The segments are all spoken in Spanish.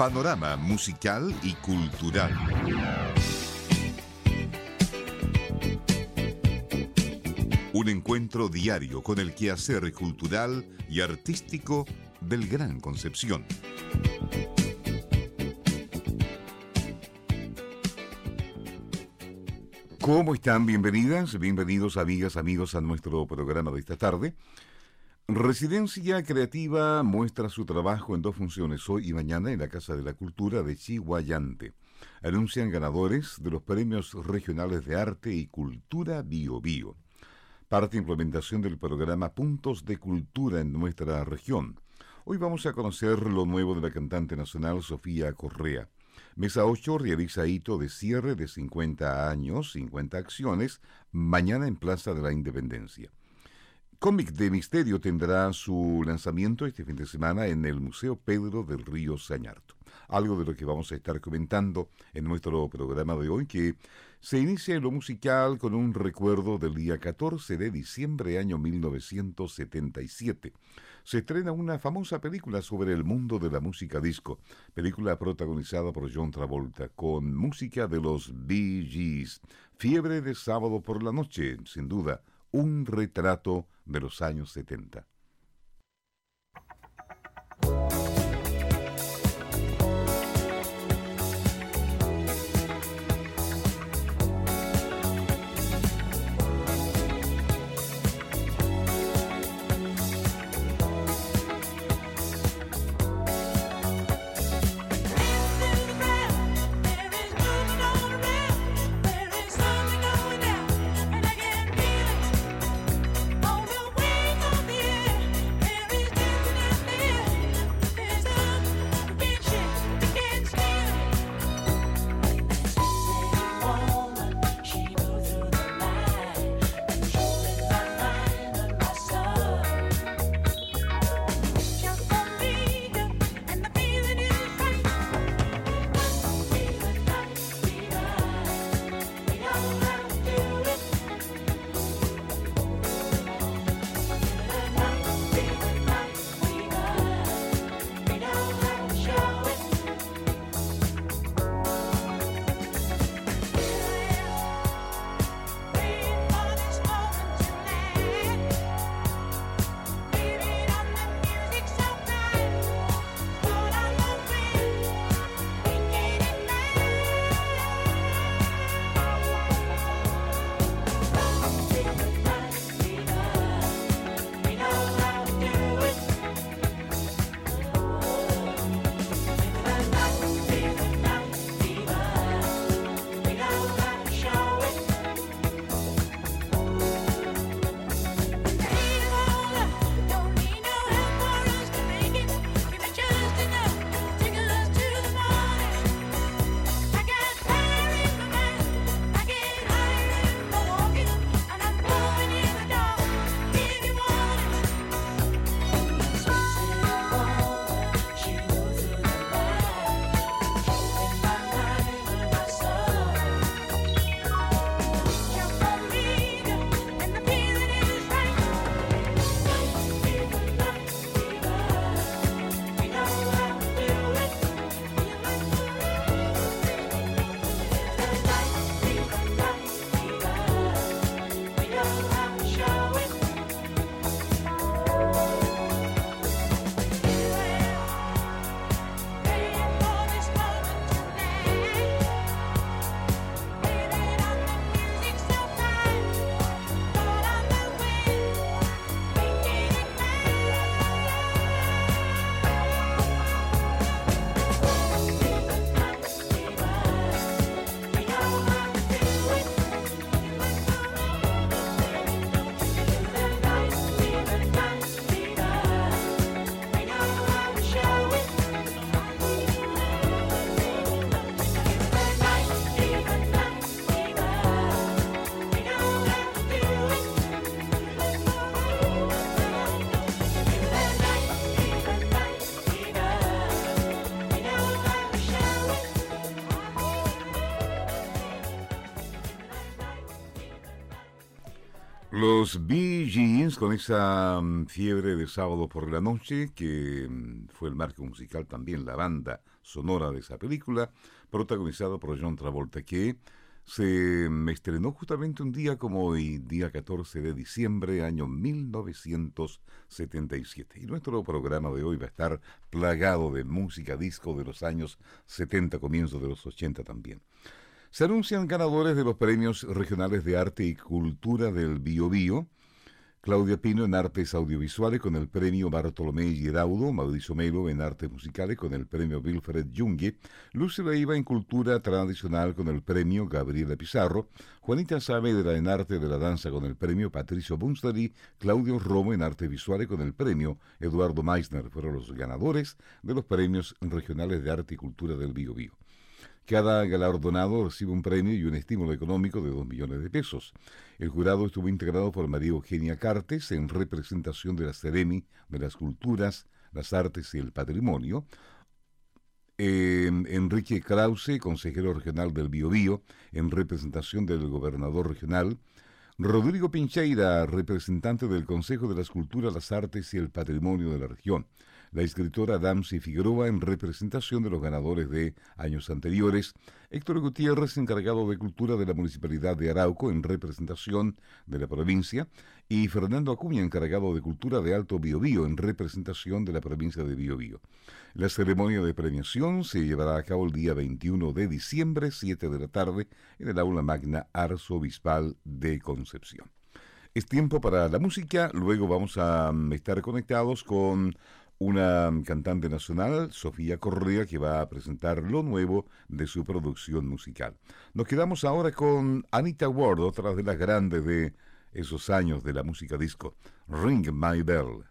Panorama musical y cultural. Un encuentro diario con el quehacer cultural y artístico del Gran Concepción. ¿Cómo están? Bienvenidas, bienvenidos amigas, amigos a nuestro programa de esta tarde. Residencia Creativa muestra su trabajo en dos funciones hoy y mañana en la Casa de la Cultura de Chihuayante. Anuncian ganadores de los premios regionales de arte y cultura Bio Bio. Parte implementación del programa Puntos de Cultura en nuestra región. Hoy vamos a conocer lo nuevo de la cantante nacional Sofía Correa. Mesa 8 realiza hito de cierre de 50 años, 50 acciones, mañana en Plaza de la Independencia. Cómic de Misterio tendrá su lanzamiento este fin de semana en el Museo Pedro del Río Sañarto. Algo de lo que vamos a estar comentando en nuestro programa de hoy, que se inicia en lo musical con un recuerdo del día 14 de diciembre año 1977. Se estrena una famosa película sobre el mundo de la música disco, película protagonizada por John Travolta, con música de los Bee Gees. Fiebre de sábado por la noche, sin duda, un retrato de los años 70. Los Bee Gees con esa mm, fiebre de sábado por la noche, que mm, fue el marco musical también, la banda sonora de esa película, protagonizada por John Travolta, que se mm, estrenó justamente un día como hoy, día 14 de diciembre, año 1977. Y nuestro programa de hoy va a estar plagado de música disco de los años 70, comienzos de los 80 también. Se anuncian ganadores de los premios regionales de arte y cultura del Bio Bio. Claudia Pino en artes audiovisuales con el premio Bartolomé Giraudo, Mauricio Melo en artes musicales con el premio Wilfred Junge, Lucy Leiva en cultura tradicional con el premio Gabriela Pizarro, Juanita Saavedra en arte de la danza con el premio Patricio Bunstari, Claudio Romo en artes visuales con el premio Eduardo Meissner fueron los ganadores de los premios regionales de arte y cultura del Bio Bio. Cada galardonado recibe un premio y un estímulo económico de dos millones de pesos. El jurado estuvo integrado por María Eugenia Cartes en representación de la Ceremi, de las Culturas, las Artes y el Patrimonio. Enrique Krause, consejero regional del Biobío, en representación del gobernador regional. Rodrigo Pincheira, representante del Consejo de las Culturas, las Artes y el Patrimonio de la región la escritora Damsi Figueroa en representación de los ganadores de años anteriores, Héctor Gutiérrez, encargado de Cultura de la Municipalidad de Arauco, en representación de la provincia, y Fernando Acuña, encargado de Cultura de Alto Biobío, en representación de la provincia de Biobío. La ceremonia de premiación se llevará a cabo el día 21 de diciembre, 7 de la tarde, en el aula magna arzobispal de Concepción. Es tiempo para la música, luego vamos a mm, estar conectados con una cantante nacional, Sofía Correa, que va a presentar lo nuevo de su producción musical. Nos quedamos ahora con Anita Ward, otra de las grandes de esos años de la música disco, Ring My Bell.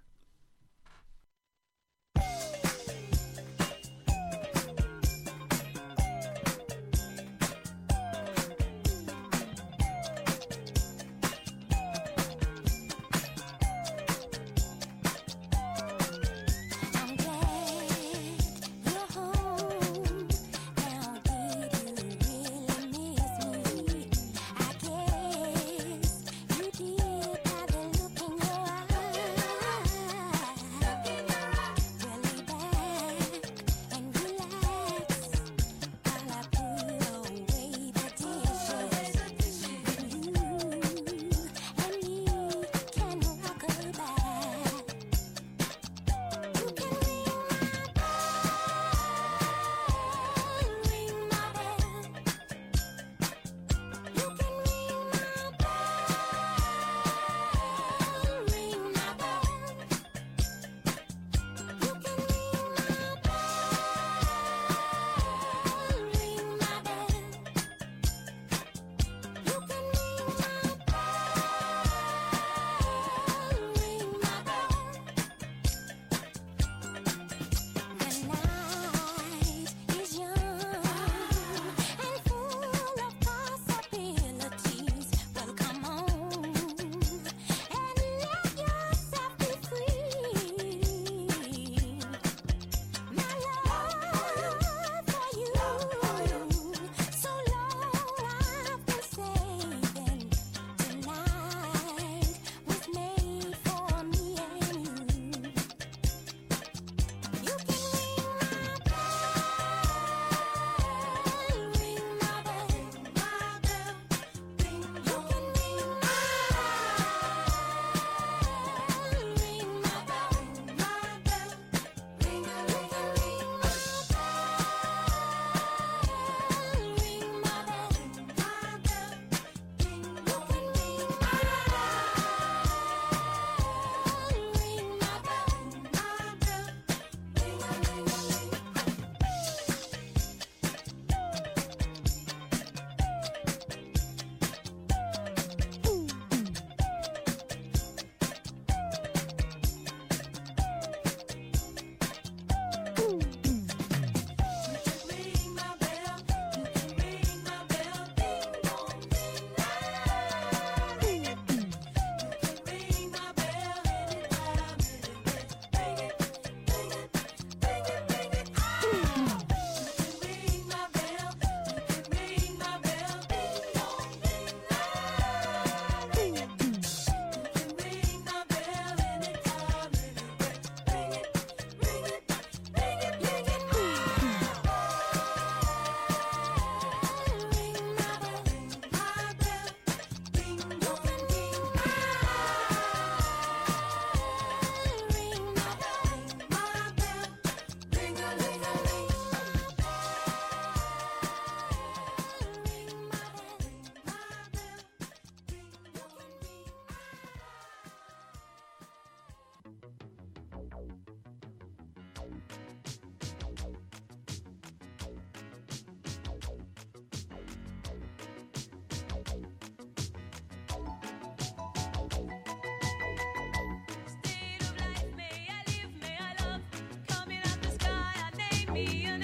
be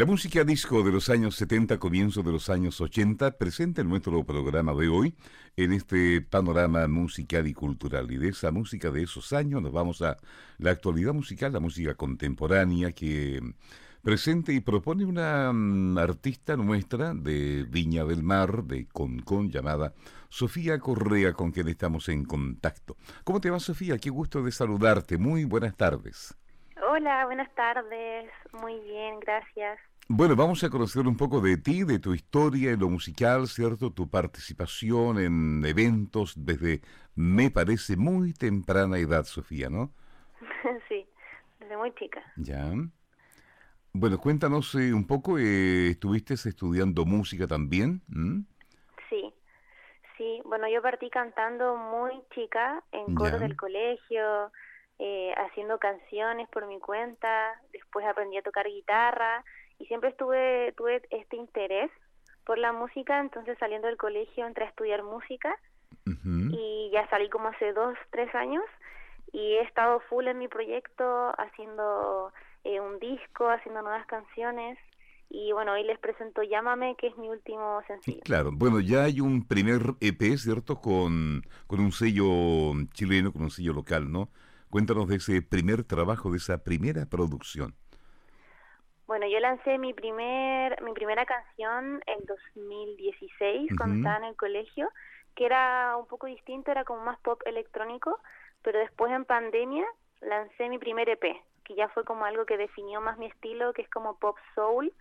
La música disco de los años 70, comienzo de los años 80, presenta en nuestro programa de hoy, en este panorama musical y cultural. Y de esa música de esos años nos vamos a la actualidad musical, la música contemporánea que presenta y propone una mm, artista nuestra de Viña del Mar, de Concón, llamada Sofía Correa, con quien estamos en contacto. ¿Cómo te va, Sofía? Qué gusto de saludarte. Muy buenas tardes. Hola, buenas tardes. Muy bien, gracias. Bueno, vamos a conocer un poco de ti, de tu historia en lo musical, ¿cierto? Tu participación en eventos desde, me parece, muy temprana edad, Sofía, ¿no? sí, desde muy chica. Ya. Bueno, cuéntanos eh, un poco, eh, ¿estuviste estudiando música también? ¿Mm? Sí, sí. Bueno, yo partí cantando muy chica en coros del colegio, eh, haciendo canciones por mi cuenta, después aprendí a tocar guitarra y siempre estuve tuve este interés por la música, entonces saliendo del colegio entré a estudiar música y ya salí como hace dos, tres años y he estado full en mi proyecto haciendo eh, un disco, haciendo nuevas canciones y bueno, hoy les presento Llámame, que es mi último sencillo. Claro, bueno, ya hay un primer EP, ¿cierto? Con, con un sello chileno, con un sello local, ¿no? Cuéntanos de ese primer trabajo, de esa primera producción. Bueno, yo lancé mi primer mi primera canción en 2016 cuando estaba en el colegio, que era un poco distinto, era como más pop electrónico, pero después en pandemia lancé mi primer EP, que ya fue como algo que definió más mi estilo, que es como pop soul,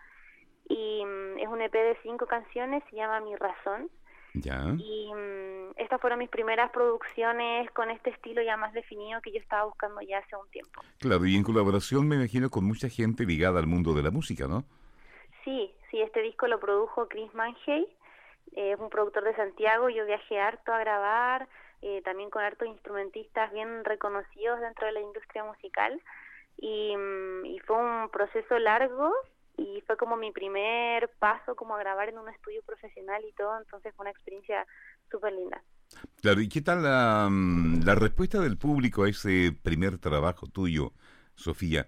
y mm, es un EP de cinco canciones, se llama Mi Razón. Ya. Y mm, estas fueron mis primeras producciones con este estilo ya más definido que yo estaba buscando ya hace un tiempo. Claro, y en colaboración me imagino con mucha gente ligada al mundo de la música, ¿no? Sí, sí, este disco lo produjo Chris Manhey, es un productor de Santiago, yo viajé harto a grabar, eh, también con hartos instrumentistas bien reconocidos dentro de la industria musical y, mm, y fue un proceso largo y fue como mi primer paso como a grabar en un estudio profesional y todo, entonces fue una experiencia súper linda. Claro, ¿y qué tal la, mm, la respuesta del público a ese primer trabajo tuyo, Sofía?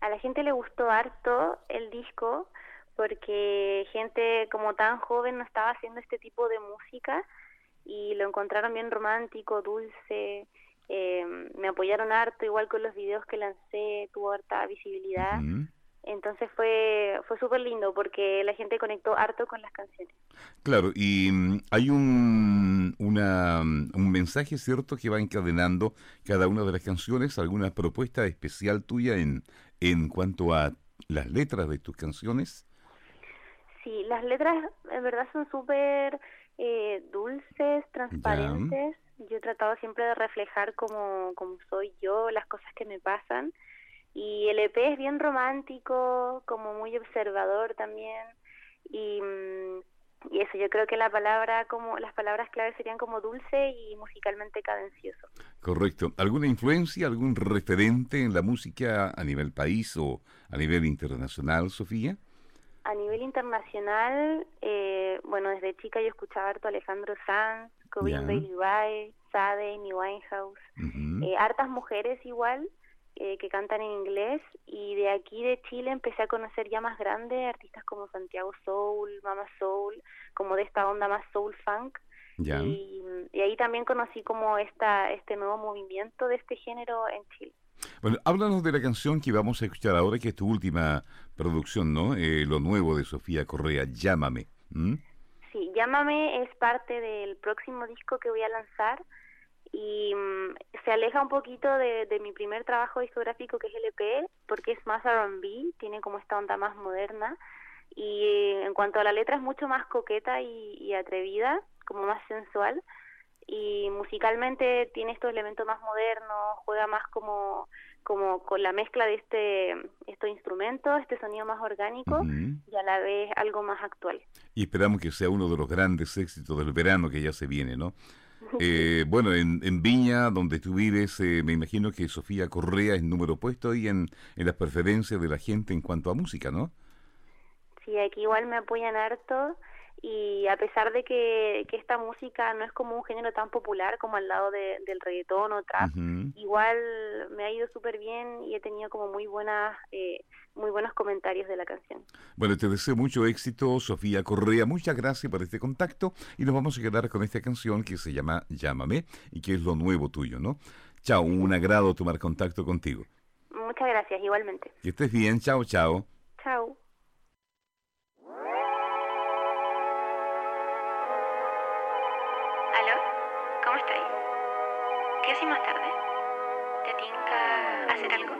A la gente le gustó harto el disco porque gente como tan joven no estaba haciendo este tipo de música y lo encontraron bien romántico, dulce, eh, me apoyaron harto, igual con los videos que lancé, tuvo harta visibilidad. Entonces fue, fue súper lindo porque la gente conectó harto con las canciones. Claro, y mm, hay un, una, mm, un mensaje cierto que va encadenando cada una de las canciones, alguna propuesta especial tuya en, en cuanto a las letras de tus canciones. Sí, las letras en verdad son súper eh, dulces, transparentes. Yo he tratado siempre de reflejar como, como soy yo, las cosas que me pasan. Y el EP es bien romántico, como muy observador también. Y, mm, y eso, yo creo que la palabra como las palabras claves serían como dulce y musicalmente cadencioso. Correcto. ¿Alguna influencia, algún referente en la música a nivel país o a nivel internacional, Sofía? A nivel internacional, eh, bueno, desde chica yo escuchaba harto Alejandro Sanz, Corinne Bailey Rae, Sade, Amy Winehouse, eh, hartas mujeres igual, eh, que cantan en inglés y de aquí de Chile empecé a conocer ya más grandes artistas como Santiago Soul, Mama Soul, como de esta onda más soul funk. Y, y, ahí también conocí como esta este nuevo movimiento de este género en Chile. Bueno, háblanos de la canción que vamos a escuchar ahora, que es tu última producción, ¿no? Eh, lo nuevo de Sofía Correa, Llámame. Sí, Llámame es parte del próximo disco que voy a lanzar y mm, se aleja un poquito de, mi primer trabajo discográfico que es LP porque es más R&B, tiene como esta onda más moderna y en cuanto a la letra es mucho más coqueta y, atrevida, como más sensual y musicalmente tiene estos elementos más modernos, juega más como como con la mezcla de este estos instrumentos, este sonido más orgánico y a la vez algo más actual. Y esperamos que sea uno de los grandes éxitos del verano que ya se viene, ¿no? Eh, bueno, en, en, Viña, donde tú vives, eh, me imagino que Sofía Correa es número puesto ahí en, en las preferencias de la gente en cuanto a música, ¿no? Sí, aquí igual me apoyan harto y a pesar de que, que, esta música no es como un género tan popular como al lado de, del reggaetón o trap, igual me ha ido súper bien y he tenido como muy buenas eh, muy buenos comentarios de la canción. Bueno, te deseo mucho éxito, Sofía Correa. Muchas gracias por este contacto y nos vamos a quedar con esta canción que se llama Llámame y que es lo nuevo tuyo, ¿no? Chao, un agrado tomar contacto contigo. Muchas gracias, igualmente. Que estés bien, chao, chao. Chao. ¿Qué si más tarde? ¿Te tinca hacer algo?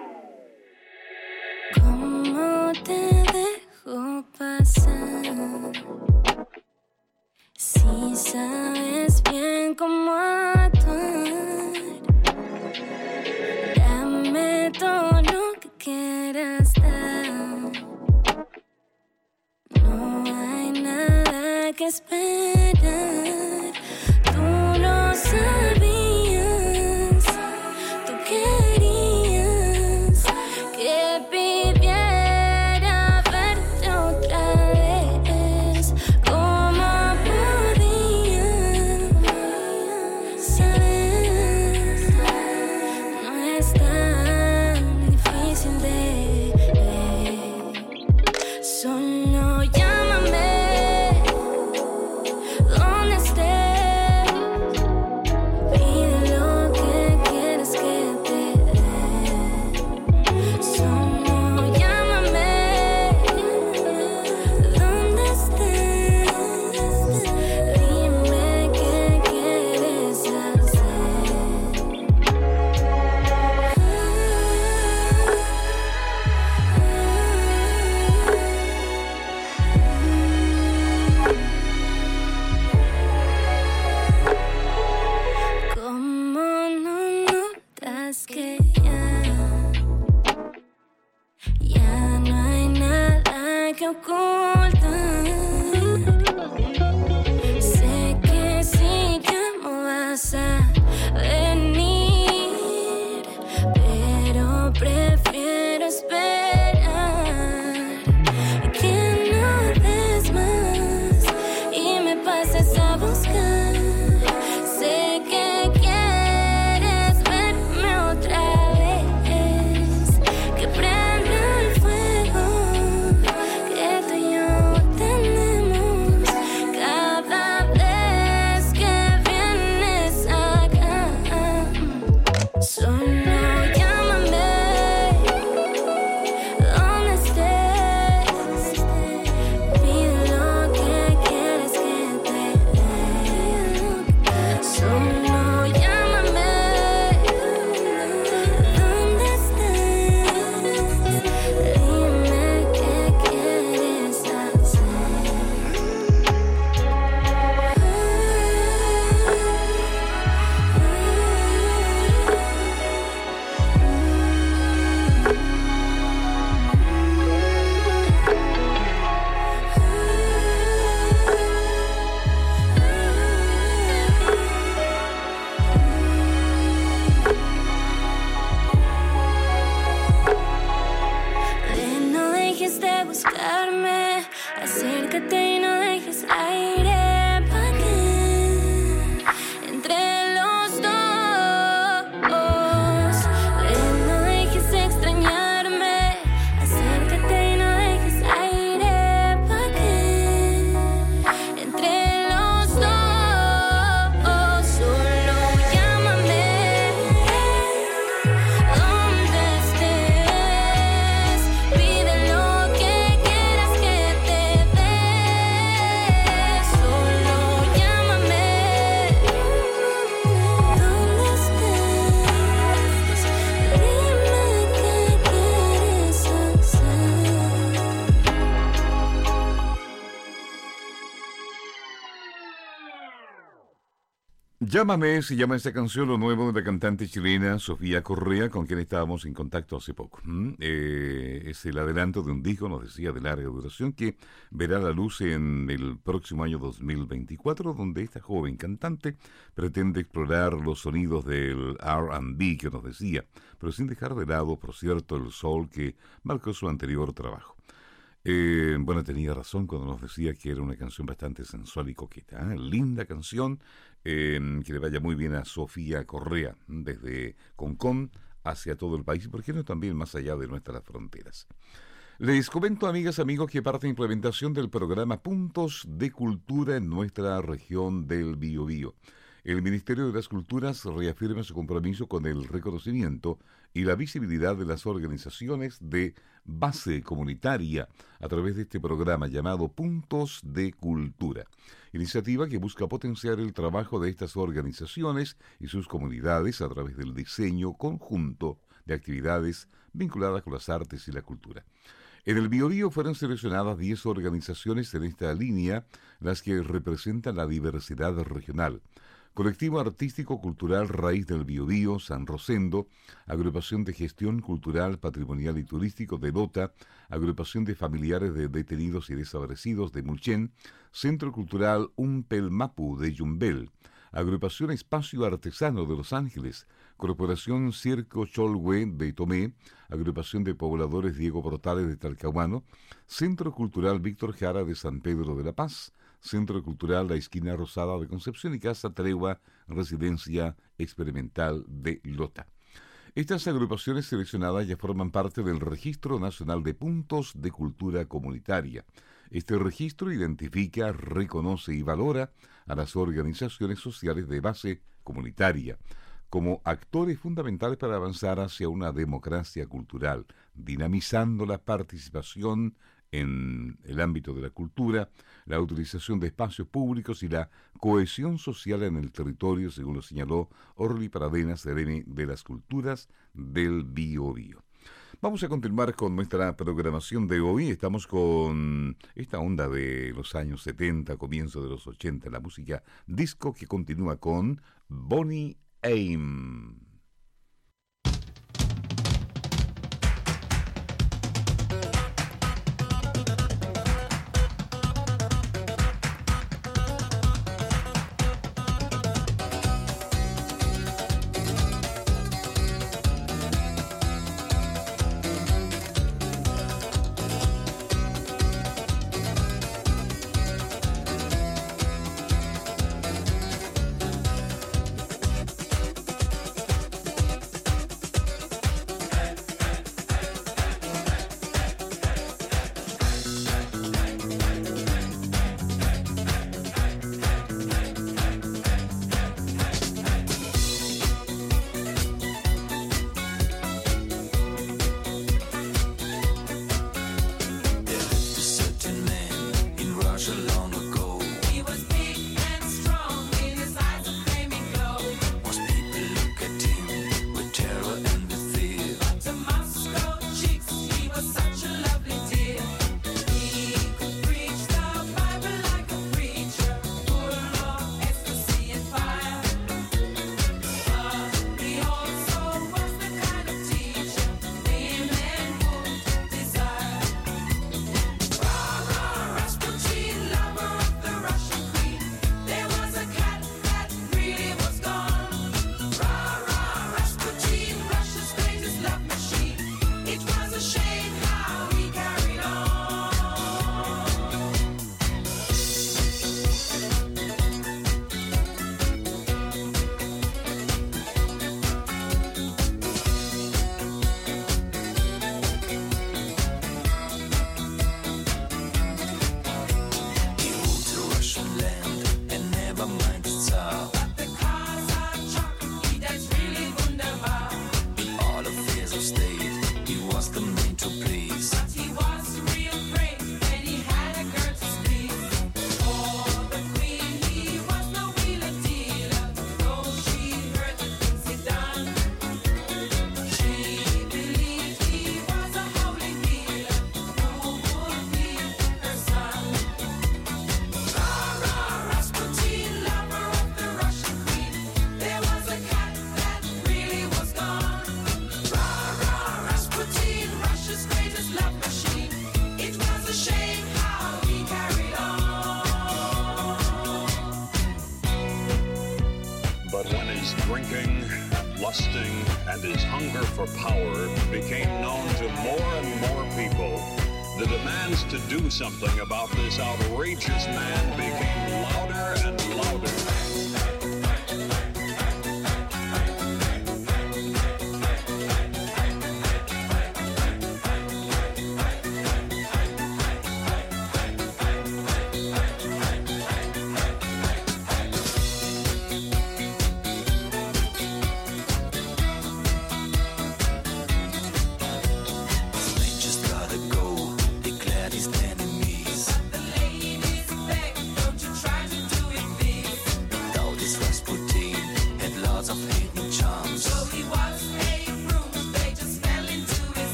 ¿Cómo te dejo pasar? Si sabes bien cómo actuar, dame todo lo que quieras dar. No hay nada que esperar. buscarme. Llámame, se llama esta canción, lo nuevo de la cantante chilena Sofía Correa, con quien estábamos en contacto hace poco. Eh, es el adelanto de un disco, nos decía, de larga duración, que verá la luz en el próximo año 2024, donde esta joven cantante pretende explorar los sonidos del RB que nos decía, pero sin dejar de lado, por cierto, el soul que marcó su anterior trabajo. Eh, bueno, tenía razón cuando nos decía que era una canción bastante sensual y coqueta. ¿eh? Linda canción, que le vaya muy bien a Sofía Correa, desde Concón hacia todo el país y, por qué no, también más allá de nuestras fronteras. Les comento, amigas, amigos, que parte de implementación del programa Puntos de Cultura en nuestra región del Biobío. El Ministerio de las Culturas reafirma su compromiso con el reconocimiento y la visibilidad de las organizaciones de base comunitaria a través de este programa llamado Puntos de Cultura, iniciativa que busca potenciar el trabajo de estas organizaciones y sus comunidades a través del diseño conjunto de actividades vinculadas con las artes y la cultura. En el Biobío fueron seleccionadas 10 organizaciones en esta línea, las que representan la diversidad regional Colectivo Artístico Cultural Raíz del Biobío, San Rosendo, Agrupación de Gestión Cultural, Patrimonial y Turístico de Lota, Agrupación de Familiares de Detenidos y Desaparecidos de Mulchen, Centro Cultural Umpelmapu de Yumbel, Agrupación Espacio Artesano de Los Ángeles, Corporación Circo Cholwe de Tomé, Agrupación de Pobladores Diego Portales de Talcahuano, Centro Cultural Víctor Jara de San Pedro de la Paz, Centro Cultural La Esquina Rosada de Concepción y Casa Tregua, Residencia Experimental de Lota. Estas agrupaciones seleccionadas ya forman parte del Registro Nacional de Puntos de Cultura Comunitaria. Este registro identifica, reconoce y valora a las organizaciones sociales de base comunitaria como actores fundamentales para avanzar hacia una democracia cultural, dinamizando la participación en el ámbito de la cultura, la utilización de espacios públicos y la cohesión social en el territorio, según lo señaló Orly Paradenas, de las Culturas del Bio Bio. Vamos a continuar con nuestra programación de hoy. Estamos con esta onda de los años 70, comienzo de los 80, la música disco que continúa con Bonnie Aim.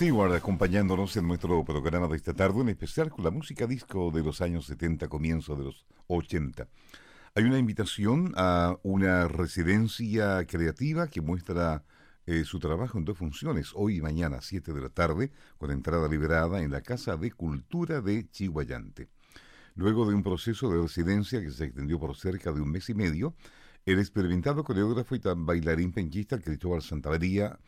Stewart acompañándonos en nuestro programa de esta tarde, en especial con la música disco de los años 70, comienzo de los 80. Hay una invitación a una residencia creativa que muestra eh, su trabajo en dos funciones, hoy y mañana, 7 de la tarde, con entrada liberada en la Casa de Cultura de Chihuayante. Luego de un proceso de residencia que se extendió por cerca de un mes y medio, el experimentado coreógrafo y bailarín penquista Cristóbal Santavería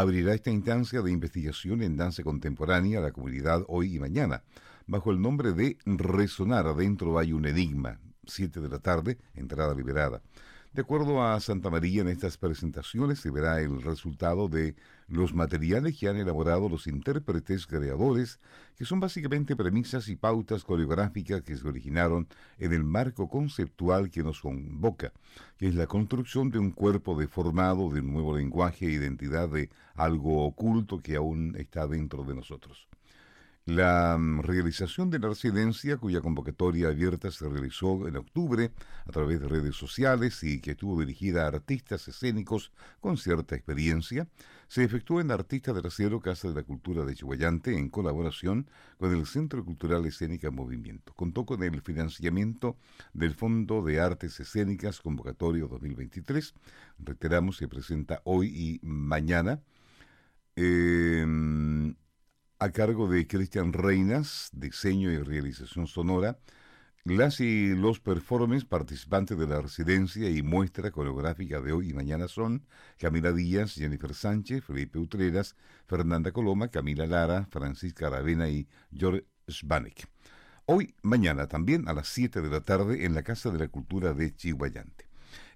abrirá esta instancia de investigación en danza contemporánea a la comunidad hoy y mañana, bajo el nombre de Resonar Adentro hay un enigma, 7 de la tarde, entrada liberada. De acuerdo a Santa María, en estas presentaciones se verá el resultado de los materiales que han elaborado los intérpretes creadores, que son básicamente premisas y pautas coreográficas que se originaron en el marco conceptual que nos convoca, que es la construcción de un cuerpo deformado, de un nuevo lenguaje e identidad de algo oculto que aún está dentro de nosotros. La mm, realización de la residencia, cuya convocatoria abierta se realizó en octubre a través de redes sociales y que estuvo dirigida a artistas escénicos con cierta experiencia, se efectuó en la Artista del Acero Casa de la Cultura de Chihuayante en colaboración con el Centro Cultural Escénica Movimiento. Contó con el financiamiento del Fondo de Artes Escénicas Convocatorio 2023. Reiteramos, se presenta hoy y mañana. Eh, a cargo de Cristian Reinas, diseño y realización sonora, las y los performers participantes de la residencia y muestra coreográfica de hoy y mañana son Camila Díaz, Jennifer Sánchez, Felipe Utreras, Fernanda Coloma, Camila Lara, Francisca Aravena y George Svanek. Hoy, mañana, también a las 7 de la tarde en la Casa de la Cultura de Chihuayante.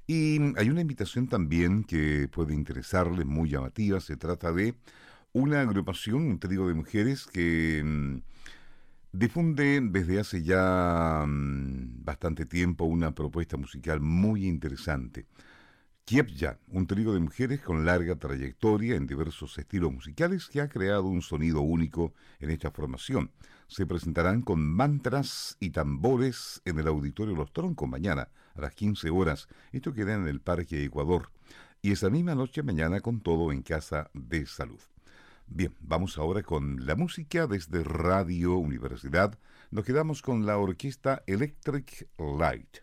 Y hay una invitación también que puede interesarle, muy llamativa, se trata de una agrupación, un trío de mujeres que mm, difunde desde hace ya mm, bastante tiempo una propuesta musical muy interesante. Kiepja, un trío de mujeres con larga trayectoria en diversos estilos musicales que ha creado un sonido único en esta formación. Se presentarán con mantras y tambores en el Auditorio Los Troncos mañana a las 15 horas. Esto queda en el Parque Ecuador. Y esa misma noche mañana con todo en Casa de Salud. Bien, vamos ahora con la música desde Radio Universidad. Nos quedamos con la orquesta Electric Light.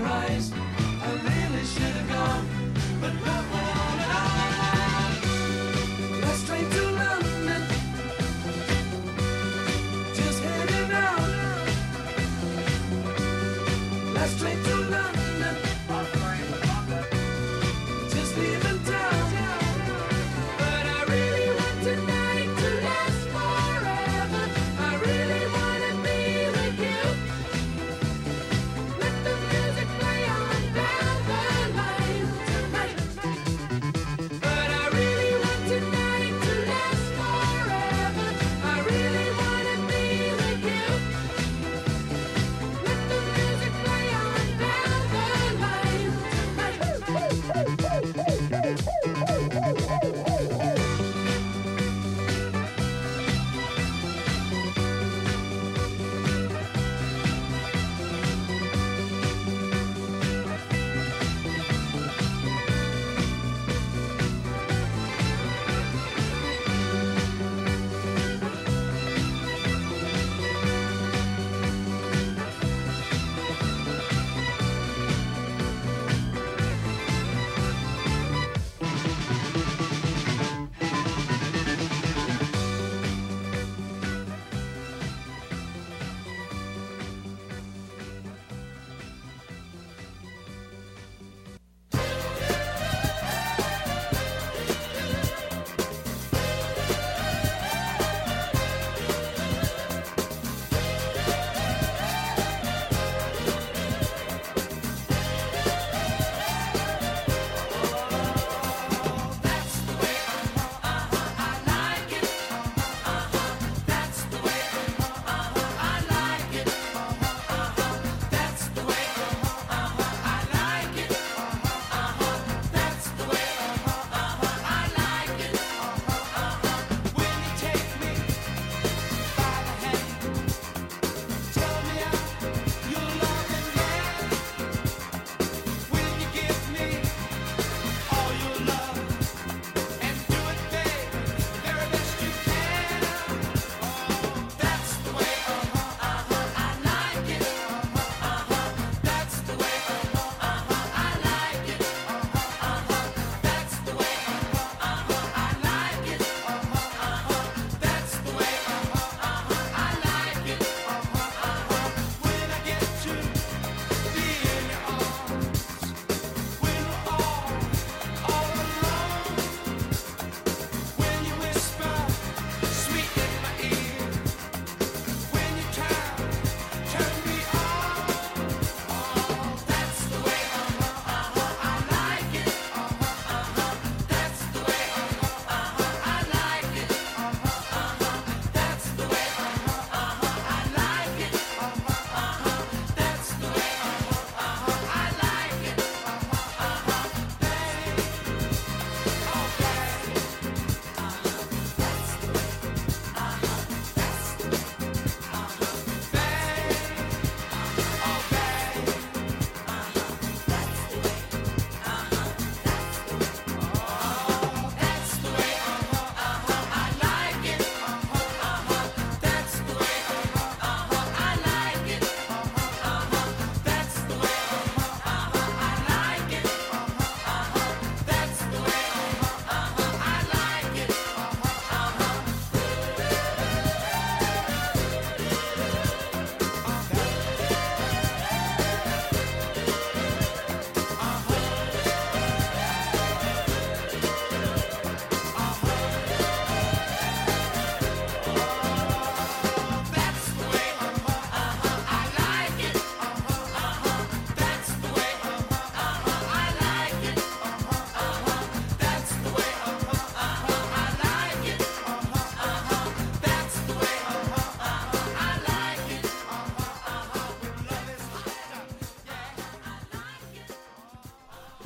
rise.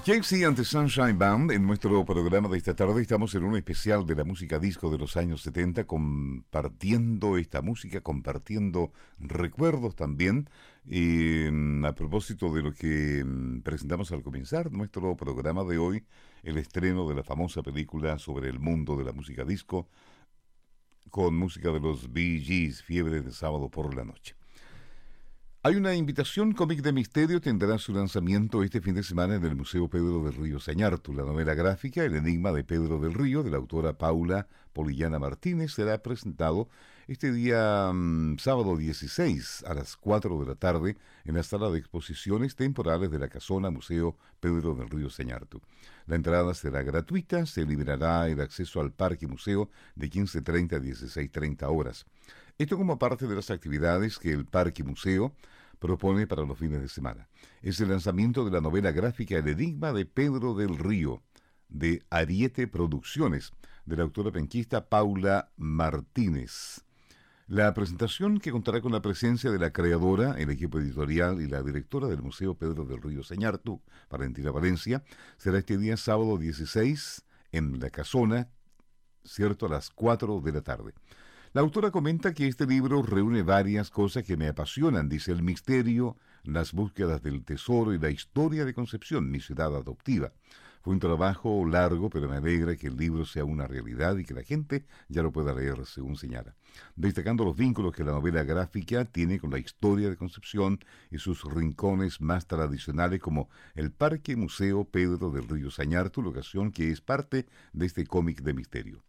JC ante Sunshine Band, en nuestro programa de esta tarde estamos en un especial de la música disco de los años 70, compartiendo esta música, compartiendo recuerdos también. Y mm, a propósito de lo que mm, presentamos al comenzar nuestro programa de hoy, el estreno de la famosa película sobre el mundo de la música disco, con música de los Bee Gees, Fiebre de sábado por la noche. Hay una invitación cómic de misterio, tendrá su lanzamiento este fin de semana en el Museo Pedro del Río Sañartu. La novela gráfica El Enigma de Pedro del Río, de la autora Paula Polillana Martínez, será presentado este día mm, sábado 16 a las 4 de la tarde en la sala de exposiciones temporales de la Casona Museo Pedro del Río Sañartu. La entrada será gratuita, se liberará el acceso al Parque Museo de 15.30 a 16.30 horas. Esto como parte de las actividades que el Parque Museo propone para los fines de semana. Es el lanzamiento de la novela gráfica El Enigma de Pedro del Río, de Ariete Producciones, de la autora penquista Paula Martínez. La presentación, que contará con la presencia de la creadora, el equipo editorial y la directora del Museo Pedro del Río Señartu, Valentina Valencia, será este día sábado 16 en La Casona, cierto a las 4 de la tarde. La autora comenta que este libro reúne varias cosas que me apasionan, dice el misterio, las búsquedas del tesoro y la historia de Concepción, mi ciudad adoptiva. Fue un trabajo largo, pero me alegra que el libro sea una realidad y que la gente ya lo pueda leer, según señala. Destacando los vínculos que la novela gráfica tiene con la historia de Concepción y sus rincones más tradicionales como el Parque Museo Pedro del Río Sañartu, locación que es parte de este cómic de misterio.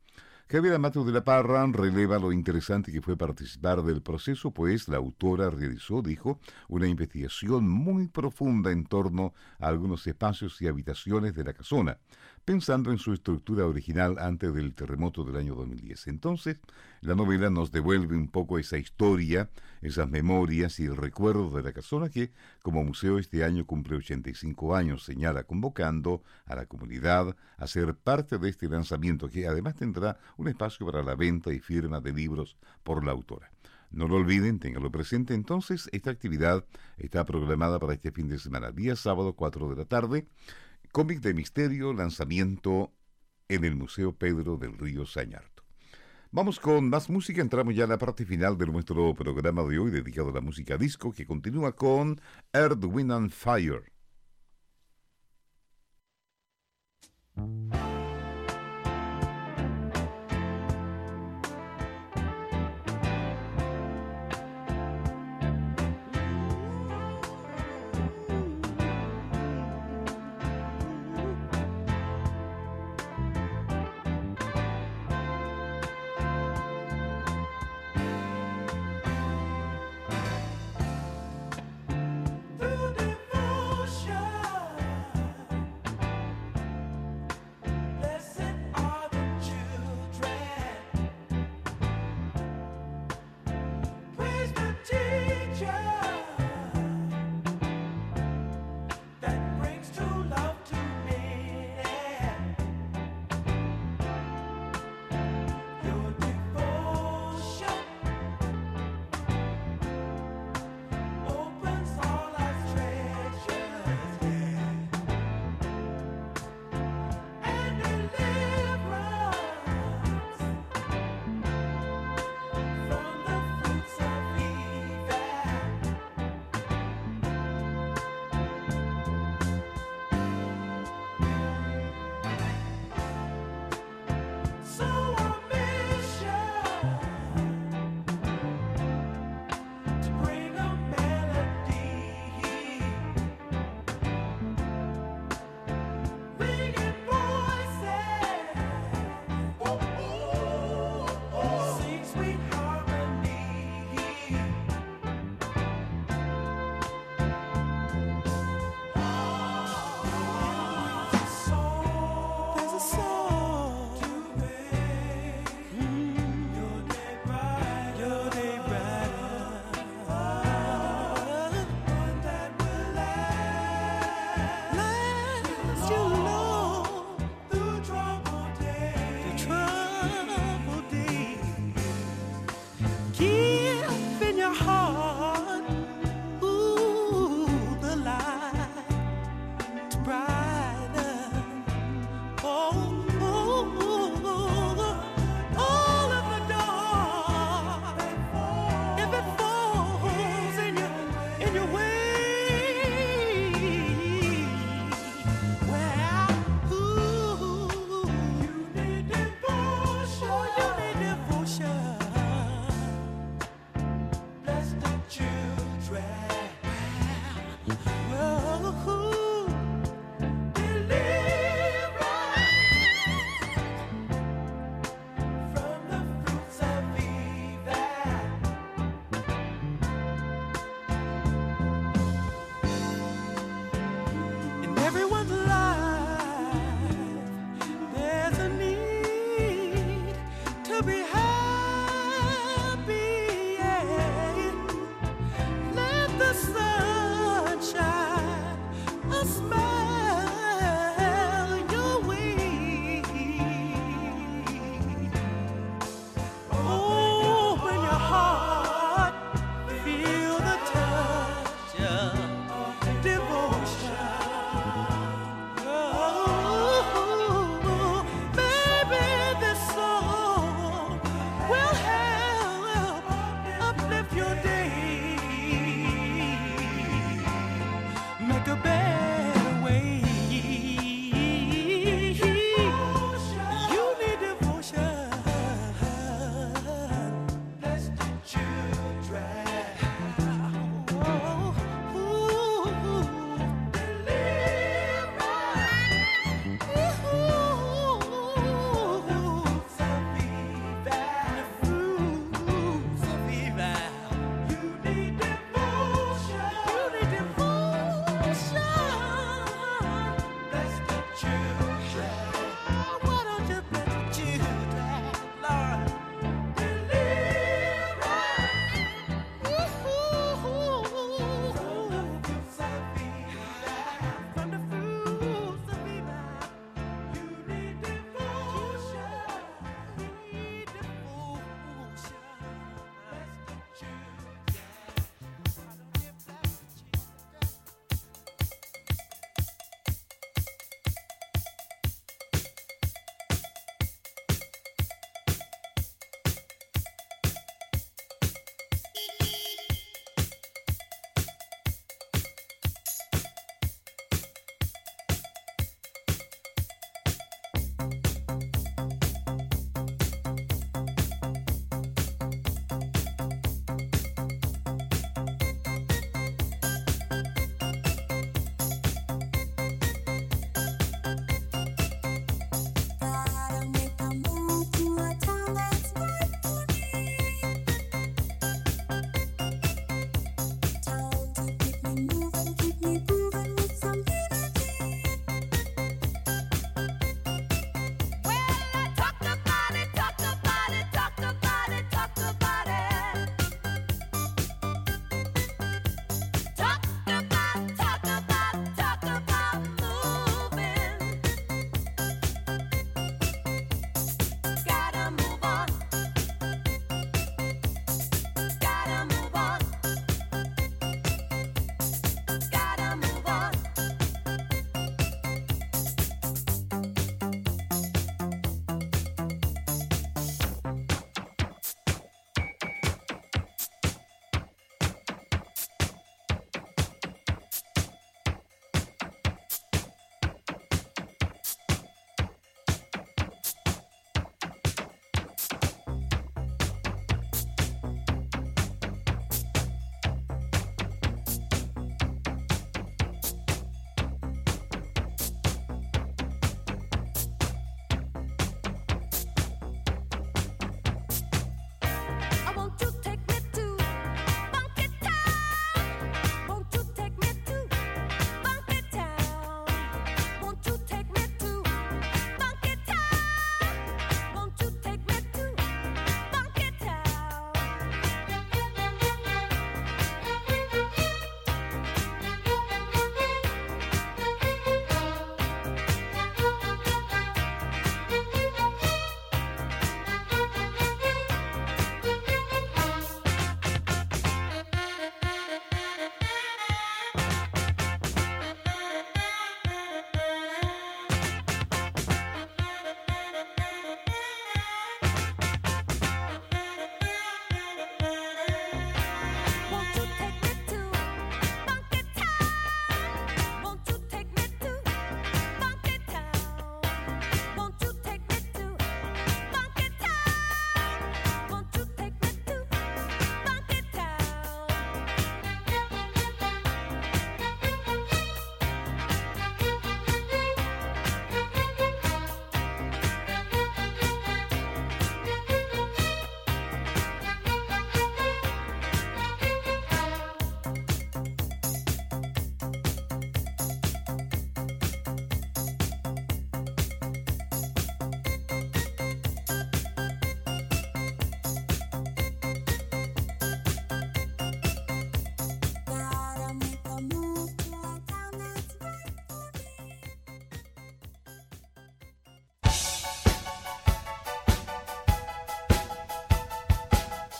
Javier Amato de la Parra releva lo interesante que fue participar del proceso, pues la autora realizó, dijo, una investigación muy profunda en torno a algunos espacios y habitaciones de la casona, pensando en su estructura original antes del terremoto del año 2010. Entonces, la novela nos devuelve un poco esa historia, esas memorias y el recuerdo de la casona que, como museo este año cumple 85 años, señala convocando a la comunidad a ser parte de este lanzamiento que además tendrá un espacio para la venta y firma de libros por la autora. No lo olviden, tenganlo presente entonces, esta actividad está programada para este fin de semana, día sábado 4 de la tarde, cómic de misterio, lanzamiento en el Museo Pedro del Río Sañarto. Vamos con más música, entramos ya a la parte final de nuestro programa de hoy dedicado a la música disco que continúa con Earth, Wind and Fire.